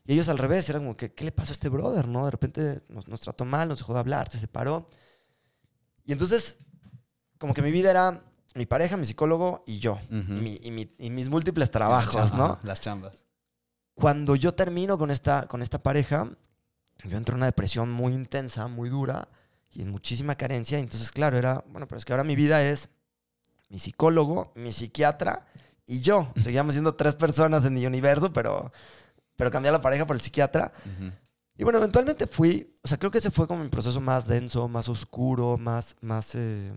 Y ellos al revés, eran como, que, ¿qué le pasó a este brother? ¿no? De repente nos, nos trató mal, nos dejó de hablar, se separó. Y entonces, como que mi vida era mi pareja, mi psicólogo y yo. Ujú. y, mi- y mi- y mis múltiples trabajos, ¿no? Las chambas. Cuando yo termino con esta, con esta pareja, yo entro en una depresión muy intensa, muy dura y en muchísima carencia. Y entonces, claro, era, bueno, pero es que ahora mi vida es mi psicólogo, mi psiquiatra y yo. Seguíamos siendo tres personas en mi universo, pero, pero cambié a la pareja por el psiquiatra. Ujú. Y bueno, eventualmente fui, o sea, creo que ese fue como mi proceso más denso, más oscuro, más, más, eh,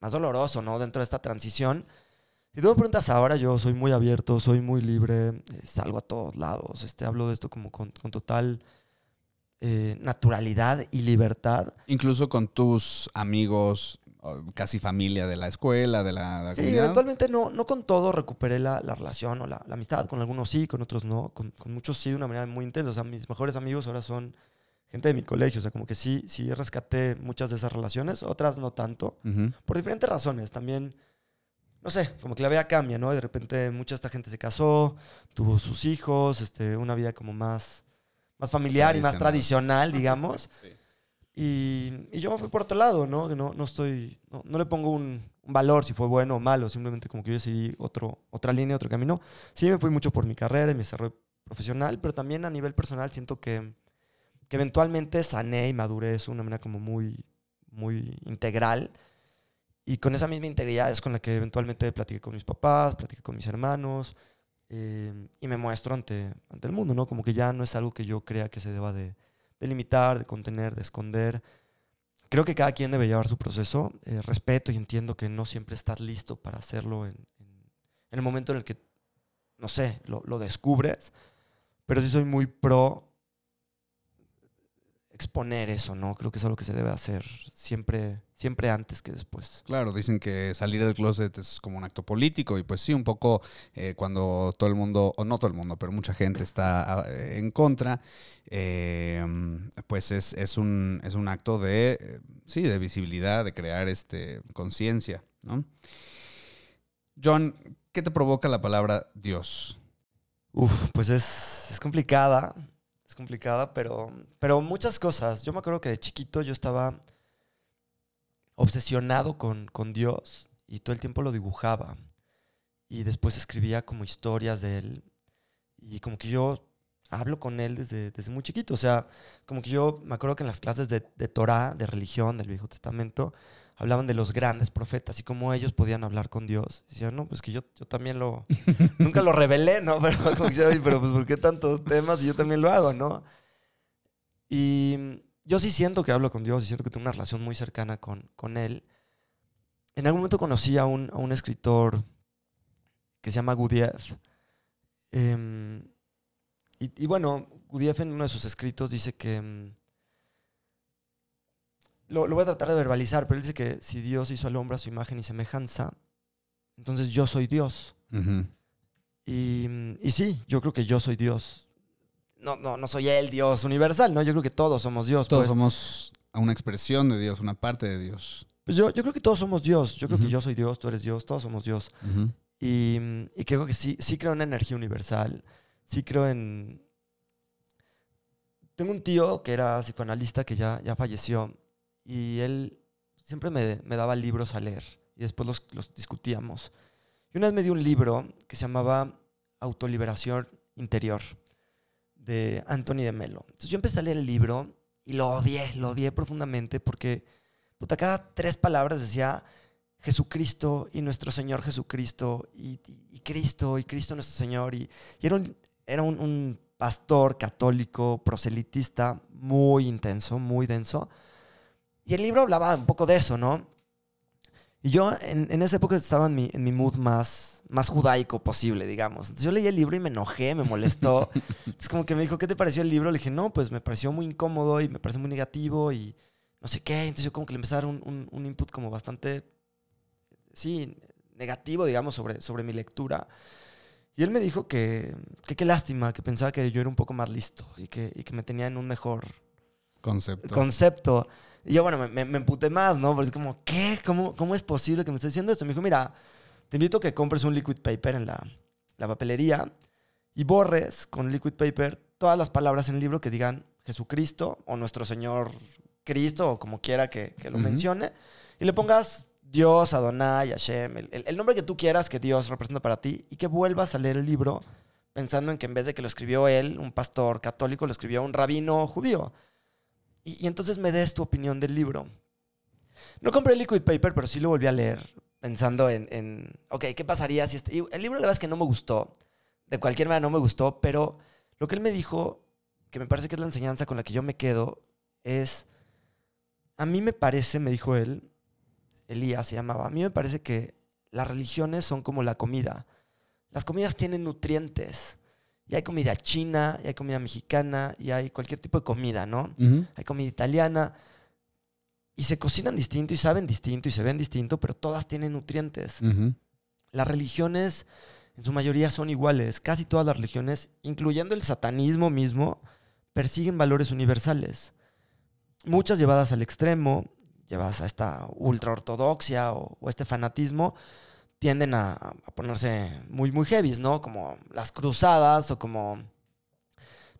más doloroso, ¿no? Dentro de esta transición. Si tú me preguntas ahora, yo soy muy abierto, soy muy libre, eh, salgo a todos lados, este, hablo de esto como con, con total eh, naturalidad y libertad. Incluso con tus amigos, casi familia de la escuela, de la, de la Sí, comunidad. eventualmente no, no con todo recuperé la, la relación o la, la amistad. Con algunos sí, con otros no. Con, con muchos sí de una manera muy intensa. O sea, mis mejores amigos ahora son gente de mi colegio. O sea, como que sí, sí rescaté muchas de esas relaciones, otras no tanto. Por diferentes razones. También, no sé, como que la vida cambia, ¿no? Y de repente mucha de esta gente se casó, tuvo sus hijos, este, una vida como más, más familiar y más tradicional, digamos. Sí. Y, y yo me fui por otro lado, ¿no? No, no estoy, no, no le pongo un, un valor si fue bueno o malo, simplemente como que yo decidí otro, otra línea, otro camino. Sí me fui mucho por mi carrera y mi desarrollo profesional, pero también a nivel personal siento que, que eventualmente sané y maduré eso de una manera como muy, muy integral. Y con esa misma integridad es con la que eventualmente platiqué con mis papás, platiqué con mis hermanos eh, y me muestro ante, ante el mundo, ¿no? Como que ya no es algo que yo crea que se deba de, de limitar, de contener, de esconder. Creo que cada quien debe llevar su proceso. Eh, respeto y entiendo que no siempre estás listo para hacerlo en, el momento en el que, no sé, lo, lo descubres. Pero sí soy muy pro exponer eso, ¿no? Creo que es algo que se debe hacer siempre, siempre antes que después. Claro, dicen que salir del closet es como un acto político y pues sí, un poco eh, cuando todo el mundo, o no todo el mundo, pero mucha gente está ah, eh, en contra, eh, pues es, es un, es un acto de, eh, sí, de visibilidad, de crear este, conciencia, ¿no? John, ¿qué te provoca la palabra Dios? Uf, pues es, es complicada, es complicada, pero, pero muchas cosas. Yo me acuerdo que de chiquito yo estaba obsesionado con, con Dios y todo el tiempo lo dibujaba. Y después escribía como historias de él. Y como que yo hablo con él desde, desde muy chiquito. O sea, como que yo me acuerdo que en las clases de, de Torah, de religión, del Viejo Testamento, hablaban de los grandes profetas y cómo ellos podían hablar con Dios. Y decía, no, pues que yo, yo también lo... nunca lo revelé, ¿no? Pero como que decía, "Oye, pero pues ¿por qué tantos temas y yo también lo hago, ¿no? Y yo sí siento que hablo con Dios y siento que tengo una relación muy cercana con, con Él. En algún momento conocí a un, a un escritor que se llama Gurdjieff. Em, y, y bueno, Gurdjieff en uno de sus escritos dice que... lo, lo voy a tratar de verbalizar, pero él dice que si Dios hizo al hombre a su imagen y semejanza, entonces yo soy Dios. Ujú. Y, y sí, yo creo que yo soy Dios. No, no, no soy el Dios universal, ¿no? Yo creo que todos somos Dios. Todos pues. somos una expresión de Dios, una parte de Dios. Pues yo, yo creo que todos somos Dios. Yo creo Ujú. que yo soy Dios, tú eres Dios, todos somos Dios. Ujú. Y, y creo que sí, sí creo en una energía universal. Sí creo en... Tengo un tío que era psicoanalista que ya, ya falleció y él siempre me, me daba libros a leer y después los, los discutíamos. Y una vez me dio un libro que se llamaba Autoliberación Interior de Anthony de Melo. Entonces yo empecé a leer el libro y lo odié, lo odié profundamente porque puta, cada tres palabras decía Jesucristo y nuestro Señor Jesucristo y, y- Cristo y Cristo nuestro Señor. Y, y era, un, era un, un pastor católico proselitista muy intenso, muy denso. Y el libro hablaba un poco de eso, ¿no? Y yo en, en esa época estaba en mi, en mi mood más, más judaico posible, digamos. Entonces yo leí el libro y me enojé, me molestó. es como que me dijo, ¿qué te pareció el libro? Le dije, no, pues me pareció muy incómodo y me pareció muy negativo y no sé qué. Entonces yo como que le empecé a dar un, un- un input como bastante, sí, negativo, digamos, sobre, sobre mi lectura. Y él me dijo que que qué lástima, que pensaba que yo era un poco más listo y que, y que me tenía en un mejor Concepto. concepto. Y yo, bueno, me, emputé más, ¿no? Porque es como, ¿qué? ¿Cómo, ¿Cómo es posible que me estés diciendo esto? Me dijo, mira, te invito a que compres un liquid paper en la, la papelería y borres con liquid paper todas las palabras en el libro que digan Jesucristo o nuestro Señor Cristo o como quiera que, que lo mencione y le pongas Dios, Adonai, Hashem, el, el- el nombre que tú quieras que Dios representa para ti y que vuelvas a leer el libro pensando en que en vez de que lo escribió él, un pastor católico, lo escribió un rabino judío. Y, entonces me des tu opinión del libro. No compré liquid paper, pero sí lo volví a leer pensando en, en, ok, ¿qué pasaría si este... El libro la verdad es que no me gustó, de cualquier manera no me gustó, pero lo que él me dijo que me parece que es la enseñanza con la que yo me quedo, es, a mí me parece, me dijo él, Elías se llamaba, a mí me parece que las religiones son como la comida. Las comidas tienen nutrientes. Y hay comida china, y hay comida mexicana, y hay cualquier tipo de comida, ¿no? Hay comida italiana. Y se cocinan distinto y saben distinto y se ven distinto, pero todas tienen nutrientes. Las religiones en su mayoría son iguales. Casi todas las religiones, incluyendo el satanismo mismo, persiguen valores universales. Muchas llevadas al extremo, llevadas a esta ultraortodoxia o, o este fanatismo, tienden a, a ponerse muy, muy heavies, ¿no? Como las cruzadas o como,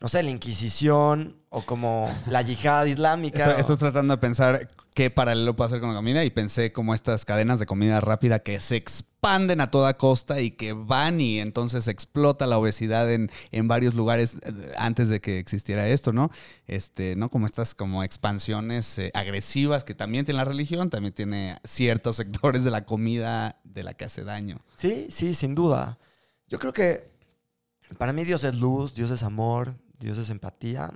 no sé, la Inquisición o como la yihad islámica. Estoy, o- estoy tratando de pensar qué paralelo puedo hacer con la comida y pensé como estas cadenas de comida rápida que se expanden a toda costa y que van y entonces explota la obesidad en, en varios lugares eh, antes de que existiera esto, ¿no? Este, ¿no? Como estas como expansiones eh, agresivas que también tiene la religión, también tiene ciertos sectores de la comida de la que hace daño. Sí, sí, sin duda. Yo creo que para mí Dios es luz, Dios es amor, Dios es empatía.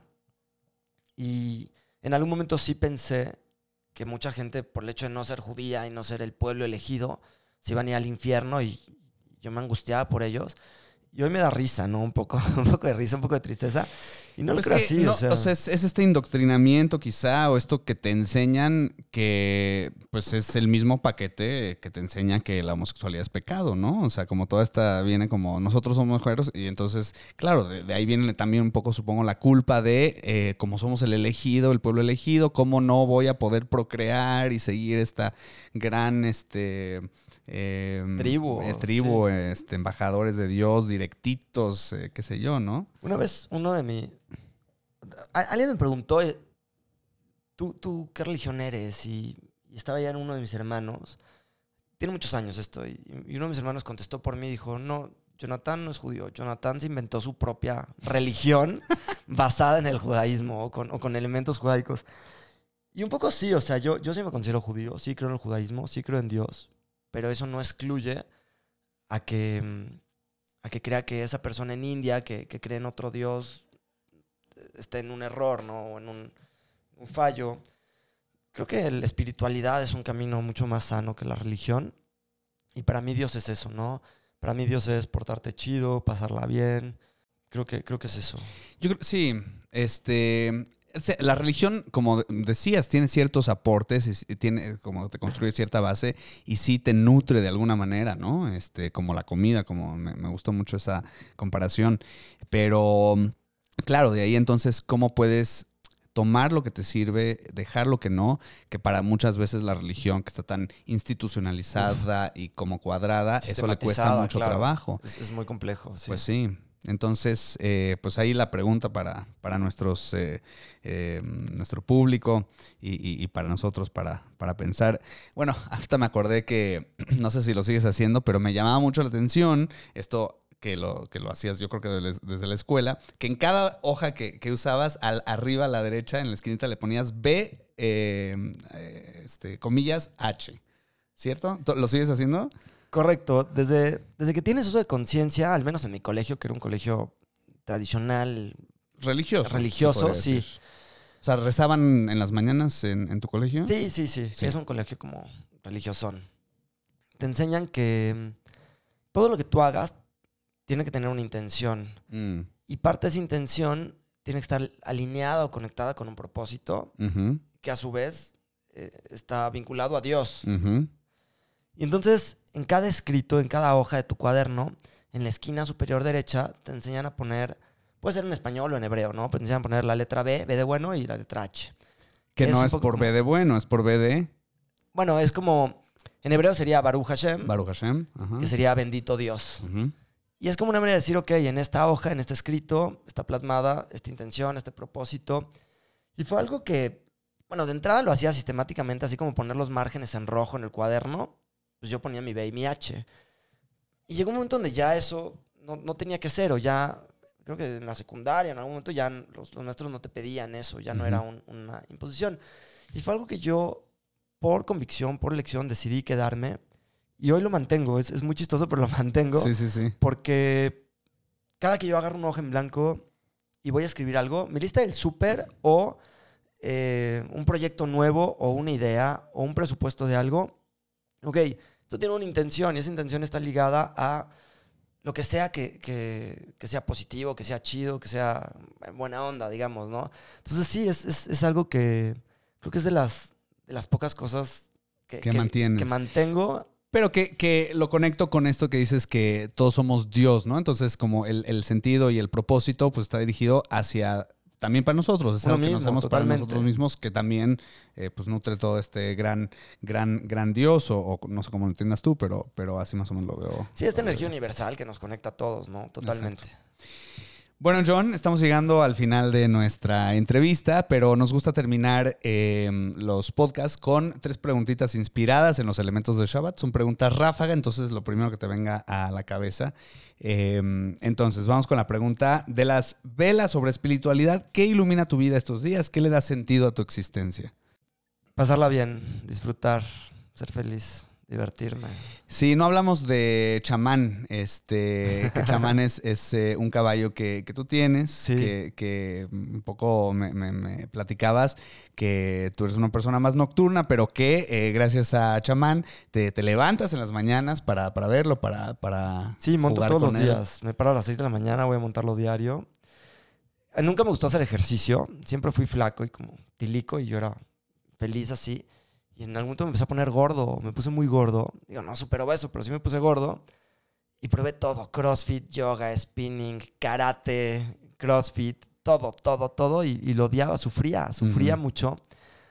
Y en algún momento sí pensé que mucha gente, por el hecho de no ser judía y no ser el pueblo elegido, se iban a ir al infierno y yo me angustiaba por ellos. Y hoy me da risa, ¿no? Un poco, un poco de risa, un poco de tristeza. Y no lo creo que así, no, o sea. es, es este indoctrinamiento quizá o esto que te enseñan que pues es el mismo paquete que te enseña que la homosexualidad es pecado, ¿no? O sea, como toda esta viene como nosotros somos mujeres y entonces, claro, de, de ahí viene también un poco, supongo, la culpa de eh, como somos el elegido, el pueblo elegido, cómo no voy a poder procrear y seguir esta gran, este... eh, Tribu, eh, tribu, este, embajadores de Dios, directitos, eh, qué sé yo, ¿no? Una vez uno de mi... Alguien me preguntó, eh, ¿tú, tú qué religión eres? Y, y estaba ya en uno de mis hermanos. Tiene muchos años esto. Y, y uno de mis hermanos contestó por mí y dijo, no, Jonathan no es judío. Jonathan se inventó su propia religión basada en el judaísmo o con, o con elementos judaicos. Y un poco sí, o sea, yo, yo sí me considero judío, sí creo en el judaísmo, sí creo en Dios, pero eso no excluye a que, mm, a que crea que esa persona en India que, que cree en otro Dios esté en un error, ¿no? O en un, fallo. Creo que la espiritualidad es un camino mucho más sano que la religión. Y para mí Dios es eso, ¿no? Para mí Dios es portarte chido, pasarla bien. Creo que, creo que es eso. Yo sí, este, la religión, como decías, tiene ciertos aportes, tiene, como te construye cierta base y sí te nutre de alguna manera, ¿no? Este, como la comida, como me, me gustó mucho esa comparación. Pero, claro, de ahí entonces, ¿cómo puedes tomar lo que te sirve, dejar lo que no? Que para muchas veces la religión, que está tan institucionalizada y como cuadrada, eso le cuesta mucho claro. trabajo. Es, es muy complejo. Sí. Pues sí. Entonces, eh, pues ahí la pregunta para, para nuestros, eh, eh, nuestro público y, y- y para nosotros para, para pensar. Bueno, ahorita me acordé que, no sé si lo sigues haciendo, pero me llamaba mucho la atención esto que lo, que lo hacías yo creo que desde, desde la escuela, que en cada hoja que, que usabas, al, arriba a la derecha, en la esquinita le ponías B, este, comillas, H. ¿Cierto? ¿Lo sigues haciendo? Correcto. Desde, desde que tienes uso de conciencia, al menos en mi colegio, que era un colegio tradicional, Religioso. Religioso, sí. O sea, ¿rezaban en las mañanas en, en tu colegio? Sí, sí, sí, sí. Sí. Es un colegio como religiosón. Te enseñan que mm, todo lo que tú hagas tiene que tener una intención. Mm, Y parte de esa intención tiene que estar alineada o conectada con un propósito que a su vez eh, está vinculado a Dios. Y entonces, en cada escrito, en cada hoja de tu cuaderno, en la esquina superior derecha, te enseñan a poner, puede ser en español o en hebreo, ¿no? Pero te enseñan a poner la letra B, B de bueno, y la letra H. Que Es no es por como- B de bueno, es por B de Bueno, es como, en hebreo sería Baruch Hashem, Baruch Hashem. Ajá. que sería bendito Dios. Y es como una manera de decir, ok, en esta hoja, en este escrito, está plasmada esta intención, este propósito. Y fue algo que, bueno, de entrada lo hacía sistemáticamente, así como poner los márgenes en rojo en el cuaderno, pues yo ponía mi B y mi H. Y llegó un momento donde ya eso no, no tenía que ser, o ya, creo que en la secundaria, en algún momento ya los, los maestros no te pedían eso, ya no era un- una imposición. Y fue algo que yo, por convicción, por elección, decidí quedarme. Y hoy lo mantengo, es, es muy chistoso, pero lo mantengo Sí, sí, sí. porque cada que yo agarro una hoja en blanco y voy a escribir algo, mi lista del súper o eh, un proyecto nuevo o una idea o un presupuesto de algo, ok, esto tiene una intención y esa intención está ligada a lo que sea que, que- que sea positivo, que sea chido, que sea buena onda, digamos, ¿no? Entonces sí, es, es- es algo que creo que es de las, de las pocas cosas que, Que que mantengo. Pero que, que lo conecto con esto que dices que todos somos Dios, ¿no? Entonces, como el, el sentido y el propósito, pues está dirigido hacia también para nosotros. Es Uno algo que nos hacemos para nosotros mismos, que también eh, pues nutre todo este gran, gran, gran Dios, o, o no sé cómo lo entiendas tú, pero, pero así más o menos lo veo. Sí, esta energía universal que nos conecta a todos, ¿no? Totalmente. Bueno, John, estamos llegando al final de nuestra entrevista, pero nos gusta terminar eh, los podcasts con tres preguntitas inspiradas en los elementos de Shabbat. Son preguntas ráfaga, entonces lo primero que te venga a la cabeza. Eh, entonces, vamos con la pregunta de las velas sobre espiritualidad. ¿Qué ilumina tu vida estos días? ¿Qué le da sentido a tu existencia? Pasarla bien, disfrutar, ser feliz, divertirme. Sí, no hablamos de chamán. Este, que chamán es, es, eh, un caballo que, que tú tienes, Sí. que, que un poco me, me- me platicabas que tú eres una persona más nocturna, pero que eh, gracias a chamán te, te levantas en las mañanas para, para verlo, para, para Sí, monto jugar todos con los él. días. Me paro a las 6 de la mañana, voy a montarlo diario. Nunca me gustó hacer ejercicio. Siempre fui flaco y como tilico y yo era feliz así. Y en algún momento me empecé a poner gordo. Me puse muy gordo. Digo, no súper obeso, pero sí me puse gordo. Y probé todo. CrossFit, yoga, spinning, karate, CrossFit. Todo, todo, todo. Y, y lo odiaba. Sufría, sufría mucho.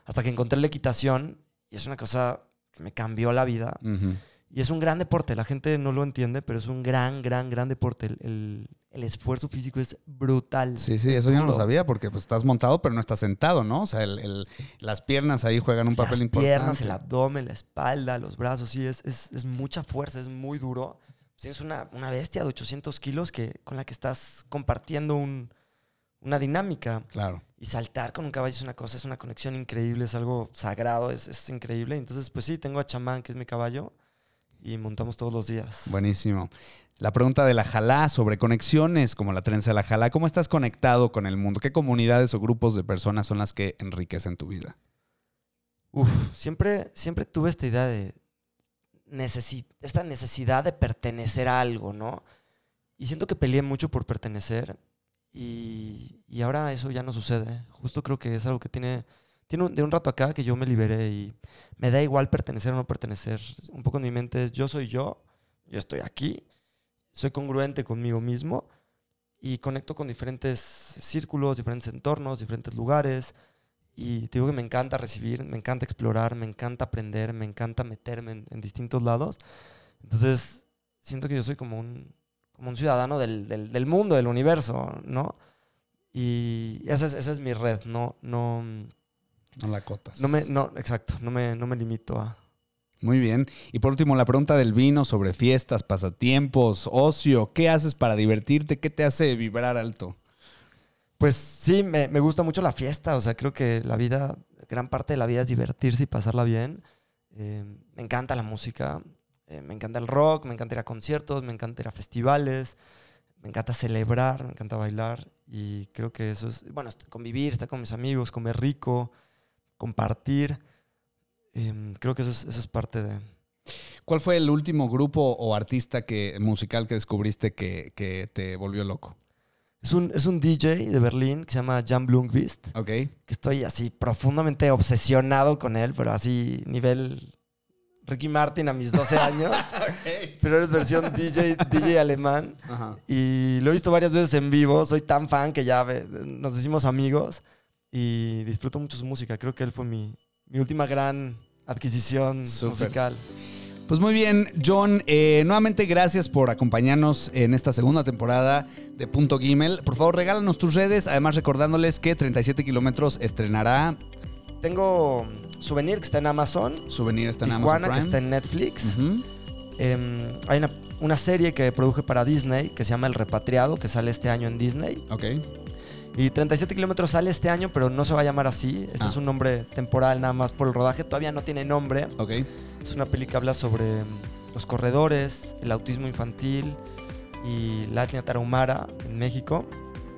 Hasta que encontré la equitación. Y es una cosa que me cambió la vida. Ujú. Y es un gran deporte, la gente no lo entiende, pero es un gran, gran, gran deporte. El, el- el esfuerzo físico es brutal. Sí, sí, Es eso yo no lo duro. sabía porque pues, estás montado, pero no estás sentado, ¿no? O sea, el- el- las piernas ahí juegan un papel Las importante. piernas, el abdomen, la espalda, los brazos, sí, es, es, es mucha fuerza, es muy duro. Tienes una, una bestia de 800 kilos que, con la que estás compartiendo un- una dinámica. Claro. Y saltar con un caballo es una cosa, es una conexión increíble, es algo sagrado, es, es increíble. Entonces, pues sí, tengo a Chamán, que es mi caballo, y montamos todos los días. Buenísimo. La pregunta de la Jalá sobre conexiones, como la trenza de la Jalá. ¿Cómo estás conectado con el mundo? ¿Qué comunidades o grupos de personas son las que enriquecen tu vida? Uf, siempre, siempre tuve esta idea de necesi- esta necesidad de pertenecer a algo, ¿no? Y siento que peleé mucho por pertenecer y, y ahora eso ya no sucede. Justo creo que es algo que tiene, tiene un- de un rato acá que yo me liberé y me da igual pertenecer o no pertenecer. Un poco en mi mente es yo soy yo, yo estoy aquí, soy congruente conmigo mismo y conecto con diferentes círculos, diferentes entornos, diferentes lugares. Y te digo que me encanta recibir, me encanta explorar, me encanta aprender, me encanta meterme en, en distintos lados. Entonces, siento que yo soy como un, como un ciudadano del, del- del mundo, del universo, ¿no? Y esa es, esa es mi red, no, no, No la cotas. no me, no, exacto, no me, no me limito a... Muy bien. Y por último, la pregunta del vino sobre fiestas, pasatiempos, ocio. ¿Qué haces para divertirte? ¿Qué te hace vibrar alto? Pues sí, me, me gusta mucho la fiesta, o sea, creo que la vida, gran parte de la vida es divertirse y pasarla bien. Eh, me encanta la música, eh, me encanta el rock, me encanta ir a conciertos, me encanta ir a festivales, me encanta celebrar, me encanta bailar y creo que eso es, bueno, convivir, estar con mis amigos, comer rico, compartir. Em, creo que eso es, eso es parte de... ¿Cuál fue el último grupo o artista que, musical que descubriste que, que te volvió loco? Es un, es un DJ de Berlín que se llama Jan Blomqvist. Ok. que estoy así profundamente obsesionado con él, pero así nivel Ricky Martin a mis 12 años. Pero eres versión DJ, DJ alemán. Ajá. Y lo he visto varias veces en vivo. Soy tan fan que ya nos decimos amigos. Y disfruto mucho su música. Creo que él fue mi, mi última gran adquisición musical. Pues muy bien, John, eh, nuevamente gracias por acompañarnos en esta segunda temporada de Punto Gimel. Por favor, regálanos tus redes, además recordándoles que 37 kilómetros estrenará Tengo Souvenir que está en Amazon. Souvenir, está en Tijuana Amazon que Prime. está en Netflix. Em, hay una, una serie que produje para Disney que se llama El Repatriado, que sale este año en Disney. Ok, Y 37 kilómetros sale este año, pero no se va a llamar así. Este Ah. es un nombre temporal nada más por el rodaje. Todavía no tiene nombre. ok. Es una peli que habla sobre mm, los corredores, el autismo infantil y la etnia tarahumara en México.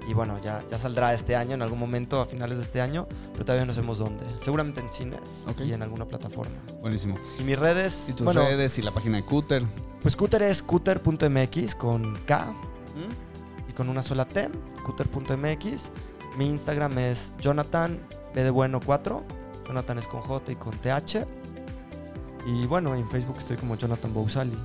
y bueno, ya, ya saldrá este año, en algún momento, a finales de este año, pero todavía no sabemos dónde. Seguramente en cines Ok. y en alguna plataforma. Buenísimo. Y mis redes, Y tus bueno, redes y la página de Cooter. pues Cooter es cooter.mx con K y con una sola T, cooter.mx. Mi Instagram es Jonathan B de bueno 4. Jonathan es con J y con TH. Y bueno, en Facebook estoy como Jonathan Bousali.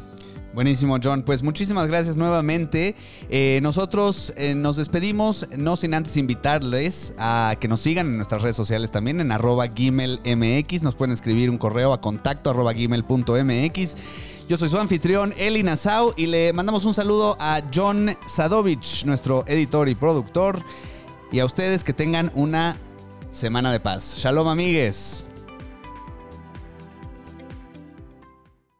Buenísimo, John. Pues muchísimas gracias nuevamente. Eh, nosotros eh, nos despedimos, no sin antes invitarles a que nos sigan en nuestras redes sociales también, en arroba gimelmx. Nos pueden escribir un correo a contacto arroba. Yo soy su anfitrión, Eli Nassau, y le mandamos un saludo a John Sadovich, nuestro editor y productor. Y a ustedes que tengan una semana de paz. Shalom, amigues.